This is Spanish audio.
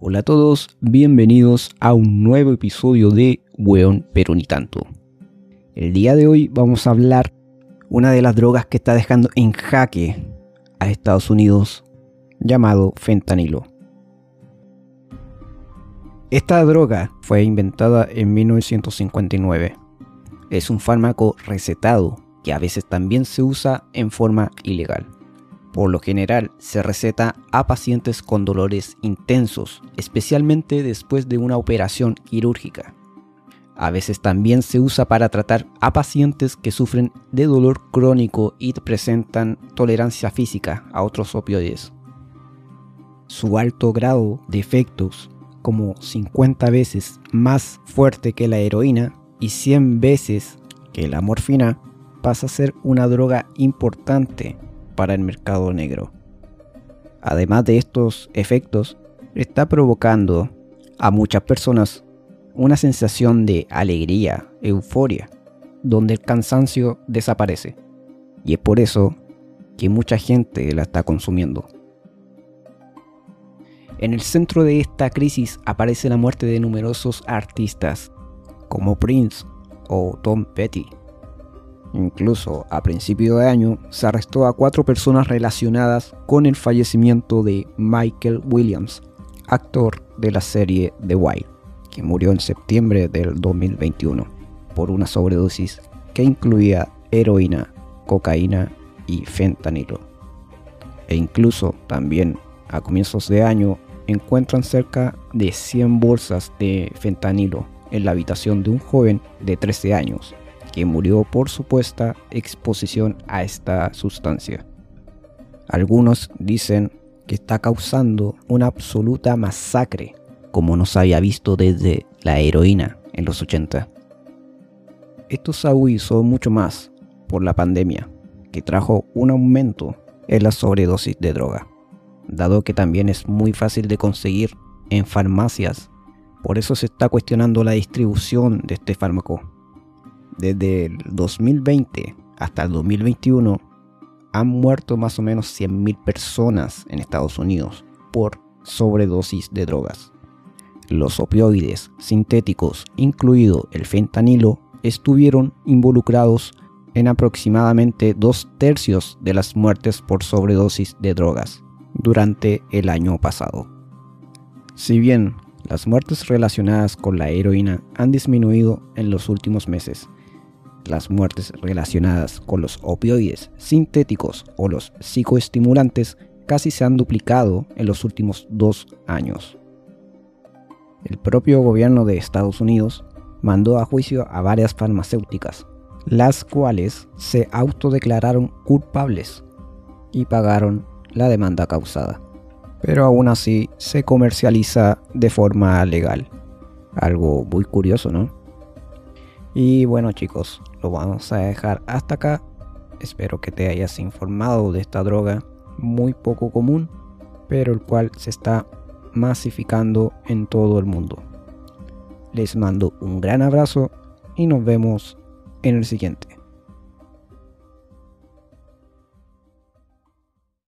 Hola a todos, bienvenidos a un nuevo episodio de Weón pero ni tanto. El día de hoy vamos a hablar una de las drogas que está dejando en jaque a Estados Unidos llamado fentanilo. Esta droga fue inventada en 1959. Es un fármaco recetado que a veces también se usa en forma ilegal. Por lo general se receta a pacientes con dolores intensos, especialmente después de una operación quirúrgica. A veces también se usa para tratar a pacientes que sufren de dolor crónico y presentan tolerancia física a otros opioides. Su alto grado de efectos, como 50 veces más fuerte que la heroína y 100 veces que la morfina, pasa a ser una droga importante para el mercado negro. Además de estos efectos, está provocando a muchas personas una sensación de alegría, euforia, donde el cansancio desaparece. Y es por eso que mucha gente la está consumiendo. En el centro de esta crisis aparece la muerte de numerosos artistas, como Prince o Tom Petty, Incluso a principio de año se arrestó a cuatro personas relacionadas con el fallecimiento de Michael Williams, actor de la serie The Wild, que murió en septiembre del 2021 por una sobredosis que incluía heroína, cocaína y fentanilo. E incluso también a comienzos de año encuentran cerca de 100 bolsas de fentanilo en la habitación de un joven de 13 años que murió por supuesta exposición a esta sustancia. Algunos dicen que está causando una absoluta masacre, como no se había visto desde la heroína en los 80. Esto se agudizó mucho más por la pandemia, que trajo un aumento en la sobredosis de droga, dado que también es muy fácil de conseguir en farmacias. Por eso se está cuestionando la distribución de este fármaco desde el 2020 hasta el 2021 han muerto más o menos 100.000 personas en Estados Unidos por sobredosis de drogas. Los opioides sintéticos, incluido el fentanilo, estuvieron involucrados en aproximadamente dos tercios de las muertes por sobredosis de drogas durante el año pasado. Si bien las muertes relacionadas con la heroína han disminuido en los últimos meses, las muertes relacionadas con los opioides sintéticos o los psicoestimulantes casi se han duplicado en los últimos dos años. El propio gobierno de Estados Unidos mandó a juicio a varias farmacéuticas, las cuales se autodeclararon culpables y pagaron la demanda causada. Pero aún así se comercializa de forma legal. Algo muy curioso, ¿no? Y bueno chicos, lo vamos a dejar hasta acá. Espero que te hayas informado de esta droga muy poco común, pero el cual se está masificando en todo el mundo. Les mando un gran abrazo y nos vemos en el siguiente.